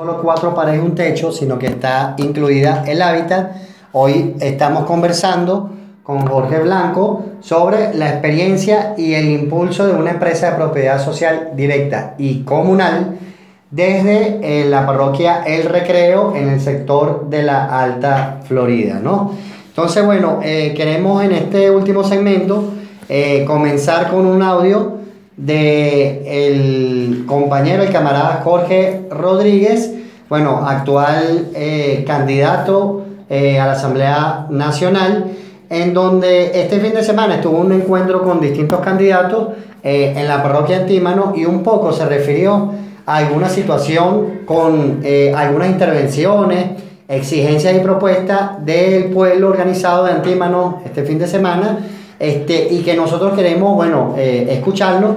solo cuatro paredes y un techo, sino que está incluida el hábitat. Hoy estamos conversando con Jorge Blanco sobre la experiencia y el impulso de una empresa de propiedad social directa y comunal desde eh, la parroquia El Recreo en el sector de la Alta Florida, ¿no? Entonces, bueno, eh, queremos en este último segmento eh, comenzar con un audio de el compañero, el camarada Jorge Rodríguez, bueno, actual candidato a la Asamblea Nacional, en donde este fin de semana estuvo un encuentro con distintos candidatos en la parroquia Antímano y un poco se refirió alguna situación con eh, algunas intervenciones, exigencias y propuestas del pueblo organizado de Antímano este fin de semana este, y que nosotros queremos, bueno, eh, escucharlo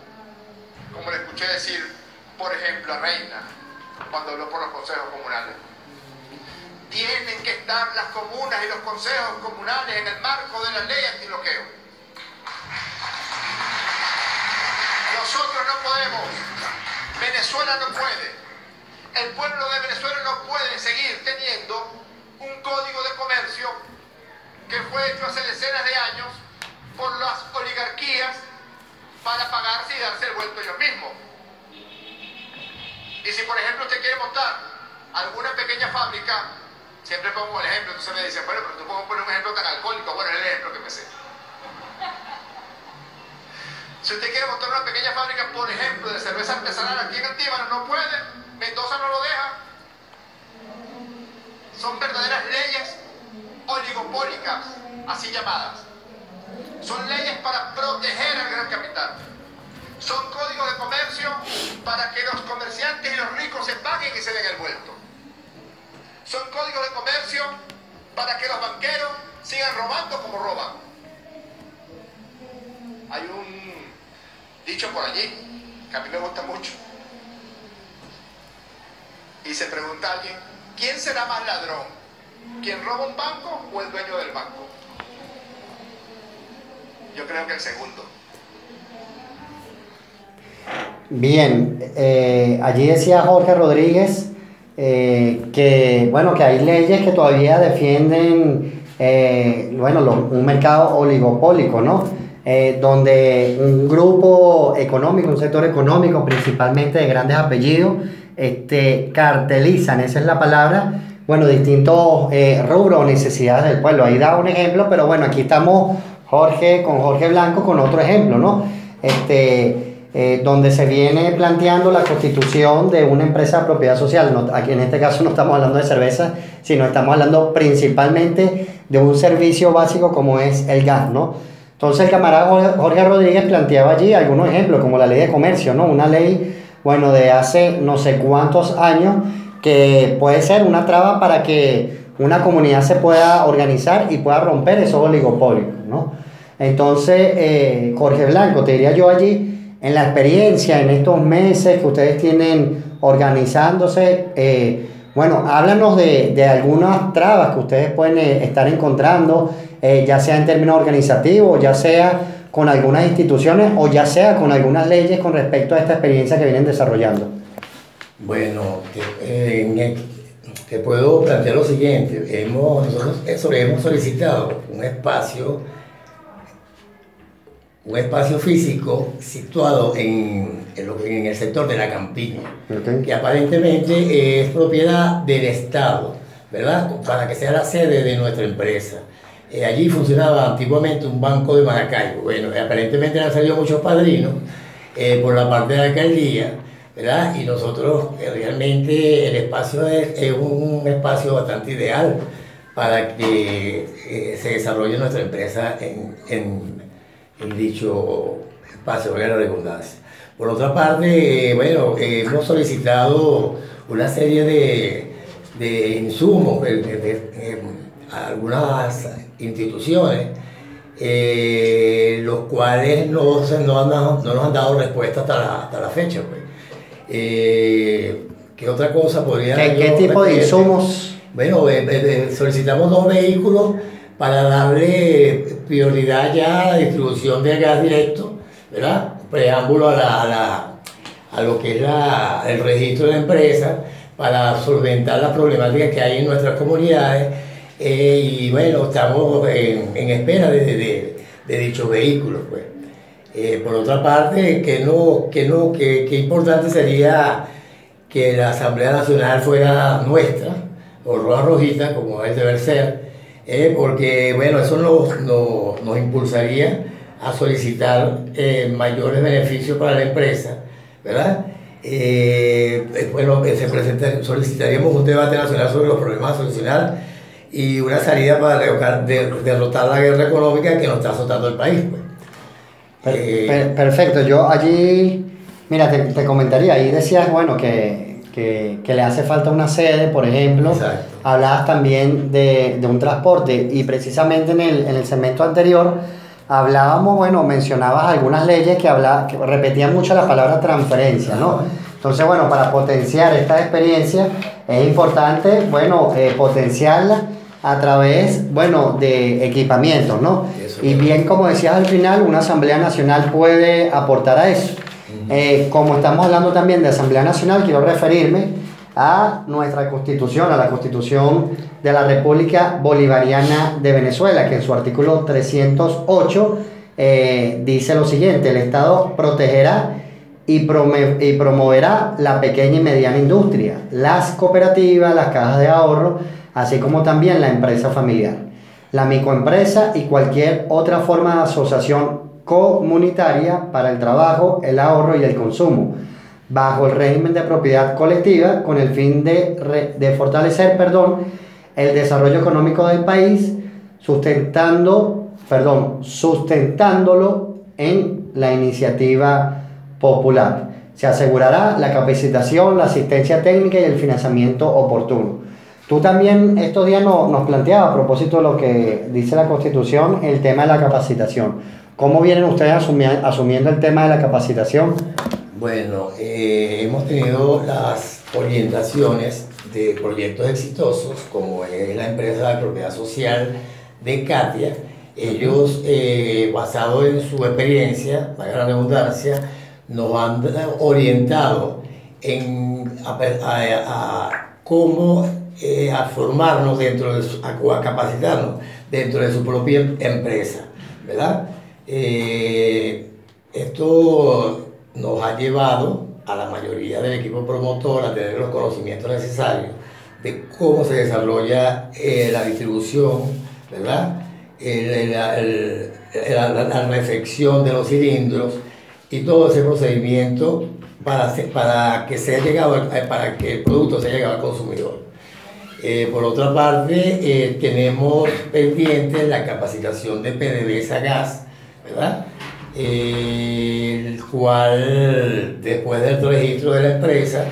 cuando habló por los consejos comunales. Tienen que estar las comunas y los consejos comunales en el marco de la ley antibloqueo. Nosotros no podemos, Venezuela no puede, el pueblo de Venezuela no puede seguir teniendo un código de comercio que fue hecho hace decenas de años por las oligarquías para pagarse y darse el vuelto ellos mismos. Y si por ejemplo usted quiere montar alguna pequeña fábrica, siempre pongo el ejemplo, entonces me dice, bueno, pero tú puedo poner un ejemplo tan alcohólico, bueno, es el ejemplo que me sé. Si usted quiere montar una pequeña fábrica, por ejemplo, de cerveza artesanal aquí en Antíbano, no puede, Mendoza no lo deja. Son verdaderas leyes oligopólicas, así llamadas. Son leyes para proteger al gran capital. Son códigos de comercio para que los comerciantes y los ricos se paguen y se den el vuelto. Son códigos de comercio para que los banqueros sigan robando como roban. Hay un dicho por allí que a mí me gusta mucho. Y se pregunta alguien, ¿quién será más ladrón? ¿Quién roba un banco o el dueño del banco? Yo creo que el segundo. Bien, eh, allí decía Jorge Rodríguez eh, que, bueno, que hay leyes que todavía defienden, eh, bueno, un mercado oligopólico, ¿no? donde un grupo económico, un sector económico, principalmente de grandes apellidos, este, cartelizan, esa es la palabra, bueno, distintos rubros o necesidades del pueblo. Ahí da un ejemplo, pero bueno, aquí estamos Jorge con Jorge Blanco con otro ejemplo, ¿no? Este, eh, donde se viene planteando la constitución de una empresa de propiedad social. aquí en este caso no estamos hablando de cerveza, sino estamos hablando principalmente de un servicio básico como es el gas, ¿no? Entonces el camarada Jorge Rodríguez planteaba allí algunos ejemplos, como la ley de comercio, ¿no? Una ley, bueno, de hace no sé cuántos años, que puede ser una traba para que una comunidad se pueda organizar y pueda romper esos oligopolios, ¿no? Entonces, eh, Jorge Blanco, te diría yo allí, en la experiencia, en estos meses que ustedes tienen organizándose, eh, bueno, háblanos de, de, algunas trabas que ustedes pueden eh, estar encontrando, eh, ya sea en términos organizativos, ya sea con algunas instituciones o ya sea con algunas leyes con respecto a esta experiencia que vienen desarrollando. Bueno, te, puedo plantear lo siguiente. Hemos, nosotros hemos solicitado un espacio un espacio físico situado en, en, el sector de la campiña, que aparentemente es propiedad del Estado, ¿verdad? Para que sea la sede de nuestra empresa. Eh, allí funcionaba antiguamente un banco de Maracaibo. Bueno, aparentemente han salido muchos padrinos eh, por la parte de la alcaldía, ¿verdad? Y nosotros eh, realmente el espacio es, es, un espacio bastante ideal para que se desarrolle nuestra empresa en, en en dicho espacio, de la redundancia. Por otra parte, bueno, hemos solicitado una serie de, de insumos de, algunas instituciones, eh, los cuales no, no, no, nos han dado respuesta hasta la, hasta la fecha. Pues. Eh, ¿Qué otra cosa podría ¿Qué, ¿qué tipo de insumos? Bueno, solicitamos dos vehículos para darle prioridad ya a la distribución de gas directo, ¿verdad? Preámbulo a, la, a, lo que es la, el registro de la empresa para solventar las problemáticas que hay en nuestras comunidades. Eh, y bueno, estamos en, en espera de, de, de, dichos vehículos. Pues. Eh, por otra parte, que no, que no, que, que importante sería que la Asamblea Nacional fuera nuestra, o roja rojita, como es deber ser, eh, porque bueno, eso nos, nos, nos impulsaría a solicitar eh, mayores beneficios para la empresa, ¿verdad? Eh, bueno, se solicitaríamos un debate nacional sobre los problemas a solucionar y una salida para derrotar la guerra económica que nos está azotando el país. Pues. perfecto, yo allí, mira, te, te comentaría, ahí decías, bueno, que que, que, le hace falta una sede, por ejemplo. Hablabas también de, de, un transporte y precisamente en el, en el segmento anterior hablábamos, bueno, mencionabas algunas leyes que, habla, que repetían mucho la palabra transferencia, ¿no? Entonces, bueno, para potenciar esta experiencia es importante, bueno, eh, potenciarla a través, bueno, de equipamientos, ¿no? y bien, como decías al final, una Asamblea Nacional puede aportar a eso. Eh, como estamos hablando también de Asamblea Nacional, quiero referirme a nuestra constitución, a la constitución de la República Bolivariana de Venezuela, que en su artículo 308 eh, dice lo siguiente, el Estado protegerá y, y promoverá la pequeña y mediana industria, las cooperativas, las cajas de ahorro, así como también la empresa familiar, la microempresa y cualquier otra forma de asociación comunitaria para el trabajo, el ahorro y el consumo, bajo el régimen de propiedad colectiva con el fin de, de fortalecer perdón, el desarrollo económico del país, sustentando, perdón, sustentándolo en la iniciativa popular. Se asegurará la capacitación, la asistencia técnica y el financiamiento oportuno. Tú también estos días nos planteabas a propósito de lo que dice la Constitución el tema de la capacitación. ¿Cómo vienen ustedes asumiendo el tema de la capacitación? Bueno, eh, hemos tenido las orientaciones de proyectos exitosos, como es la empresa de propiedad social de Katia. Ellos, eh, basado en su experiencia, para la redundancia, nos han orientado en, a, cómo eh, a formarnos dentro de su, a capacitarnos dentro de su propia empresa, ¿verdad? Eh, esto nos ha llevado a la mayoría del equipo promotor a tener los conocimientos necesarios de cómo se desarrolla eh, la distribución, ¿verdad? la, reflexión de los cilindros y todo ese procedimiento para, para, que sea llegado, para que el producto sea llegado al consumidor. Eh, por otra parte, tenemos pendiente la capacitación de PDVSA Gas, ¿verdad? el cual después del registro de la empresa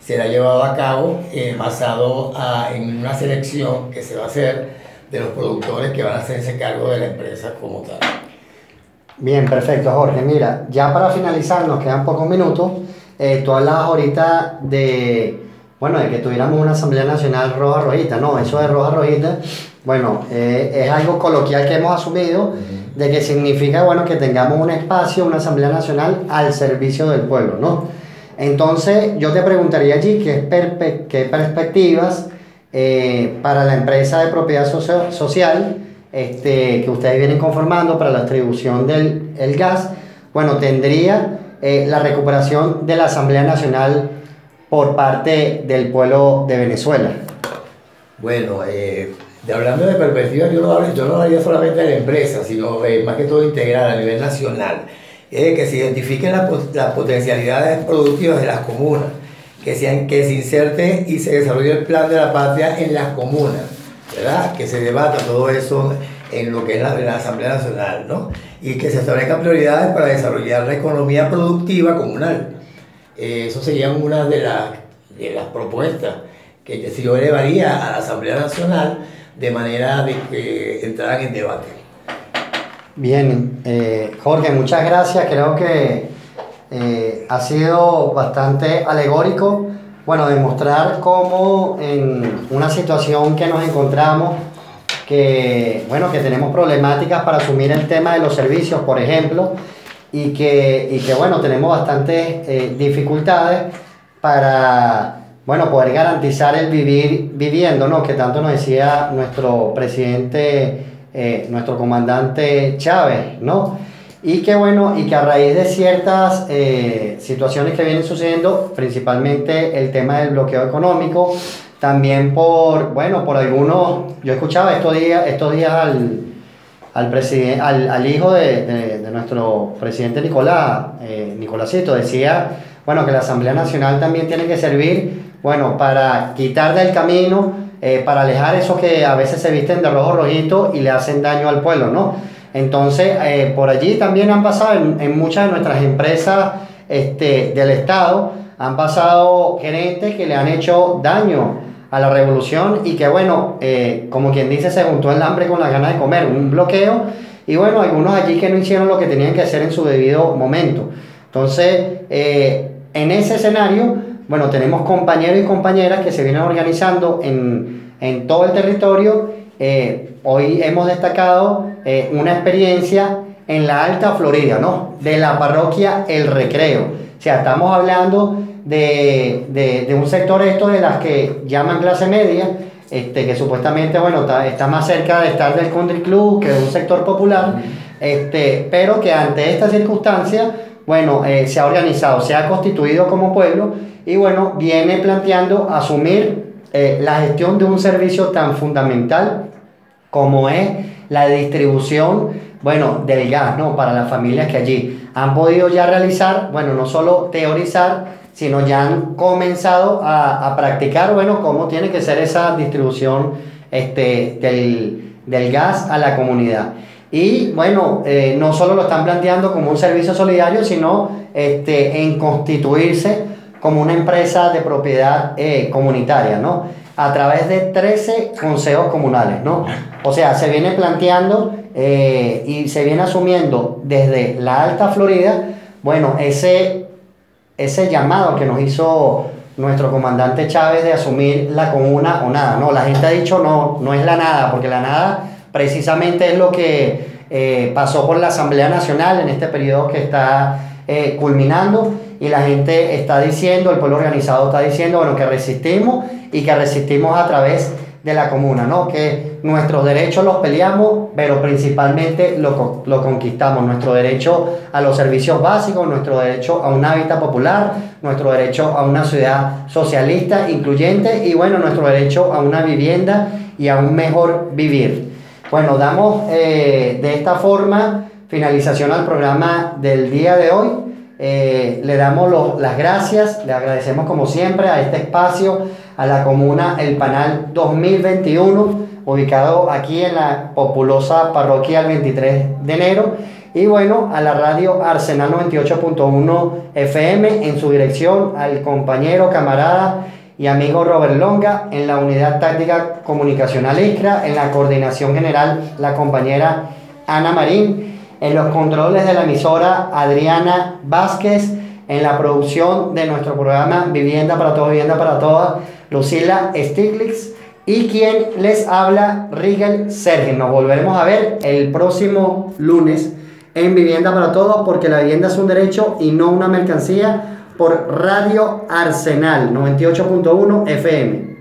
será llevado a cabo eh, basado en una selección que se va a hacer de los productores que van a hacerse cargo de la empresa como tal. Bien, perfecto, Jorge. Mira, ya para finalizar, nos quedan pocos minutos. Eh, tú hablabas ahorita de, bueno, de que tuviéramos una Asamblea Nacional roja rojita. No, eso de roja rojita, bueno, eh, es algo coloquial que hemos asumido de que significa, bueno, que tengamos un espacio, una Asamblea Nacional al servicio del pueblo, ¿no? Entonces, yo te preguntaría allí qué, qué perspectivas eh, para la empresa de propiedad social este, que ustedes vienen conformando para la distribución del el gas, bueno, tendría eh, la recuperación de la Asamblea Nacional por parte del pueblo de Venezuela. Bueno, eh, de hablando de perspectiva, yo no, yo no hablaría solamente de la empresa, sino eh, más que todo integral a nivel nacional. Es que se identifiquen las, potencialidades productivas de las comunas, que, sean, que se inserte y se desarrolle el plan de la patria en las comunas, ¿verdad? Que se debata todo eso en lo que es la, la Asamblea Nacional, ¿no? Y que se establezcan prioridades para desarrollar la economía productiva comunal. Eh, eso sería una de, las de las propuestas que se lo elevaría a la Asamblea Nacional de manera de que entraran en debate. Bien, eh, Jorge, muchas gracias. Creo que eh, ha sido bastante alegórico, bueno, demostrar cómo en una situación que nos encontramos, que, bueno, que tenemos problemáticas para asumir el tema de los servicios, por ejemplo, y que, y que bueno, tenemos bastantes eh, dificultades para, bueno, poder garantizar el vivir viviendo, ¿no? Que tanto nos decía nuestro presidente, eh, nuestro comandante Chávez, ¿no? Y que bueno, y que a raíz de ciertas eh, situaciones que vienen sucediendo, principalmente el tema del bloqueo económico, también por, bueno, por algunos, yo escuchaba estos días, estos días al, al, presidente, al, al hijo de, de, nuestro presidente Nicolás, eh, Nicolásito, decía, bueno, que la Asamblea Nacional también tiene que servir, bueno, para quitar del camino, eh, para alejar esos que a veces se visten de rojo rojito y le hacen daño al pueblo, ¿no? Entonces, eh, por allí también han pasado en, muchas de nuestras empresas este, del Estado, han pasado gerentes que le han hecho daño a la revolución y que, bueno, eh, como quien dice, se juntó el hambre con la ganas de comer, un bloqueo, y bueno, algunos allí que no hicieron lo que tenían que hacer en su debido momento. Entonces, en ese escenario, bueno, tenemos compañeros y compañeras que se vienen organizando en, en todo el territorio eh, hoy hemos destacado eh, una experiencia en la Alta Florida, ¿no? De la parroquia El Recreo. O sea, estamos hablando de, de, un sector esto de las que llaman clase media, este, que supuestamente, bueno, está, está, más cerca de estar del country club que de un sector popular, este, pero que ante esta circunstancia, bueno, eh, se ha organizado, se ha constituido como pueblo y, bueno, viene planteando asumir eh, la gestión de un servicio tan fundamental como es la distribución, bueno, del gas, ¿no? Para las familias que allí han podido ya realizar, bueno, no solo teorizar, sino ya han comenzado a, practicar, bueno, cómo tiene que ser esa distribución este, del, del gas a la comunidad. Y bueno, eh, no solo lo están planteando como un servicio solidario, sino este, en constituirse como una empresa de propiedad eh, comunitaria, ¿no? A través de 13 consejos comunales, ¿no? O sea, se viene planteando eh, y se viene asumiendo desde la Alta Florida, bueno, ese, ese llamado que nos hizo nuestro comandante Chávez de asumir la comuna o nada, ¿no? La gente ha dicho no, no es la nada, porque la nada precisamente es lo que eh, pasó por la Asamblea Nacional en este periodo que está culminando y la gente está diciendo, el pueblo organizado está diciendo, bueno, que resistimos y que resistimos a través de la comuna, ¿no? Que nuestros derechos los peleamos, pero principalmente lo, lo conquistamos, nuestro derecho a los servicios básicos, nuestro derecho a un hábitat popular, nuestro derecho a una ciudad socialista, incluyente y bueno, nuestro derecho a una vivienda y a un mejor vivir. Bueno, damos eh, de esta forma finalización al programa del día de hoy. Eh, le damos las gracias, le agradecemos como siempre a este espacio, a la comuna El Panal 2021, ubicado aquí en la populosa parroquia el 23 de enero, y bueno, a la radio Arsenal 98.1 FM en su dirección, al compañero, camarada y amigo Robert Longa, en la unidad táctica comunicacional ISCRA, en la coordinación general la compañera Ana Marín, en los controles de la emisora Adriana Vázquez, en la producción de nuestro programa Vivienda para Todos, Vivienda para Todas, Lucila Stiglitz y quien les habla, Rigel Sergio. Nos volveremos a ver el próximo lunes en Vivienda para Todos porque la vivienda es un derecho y no una mercancía por Radio Arsenal 98.1 FM.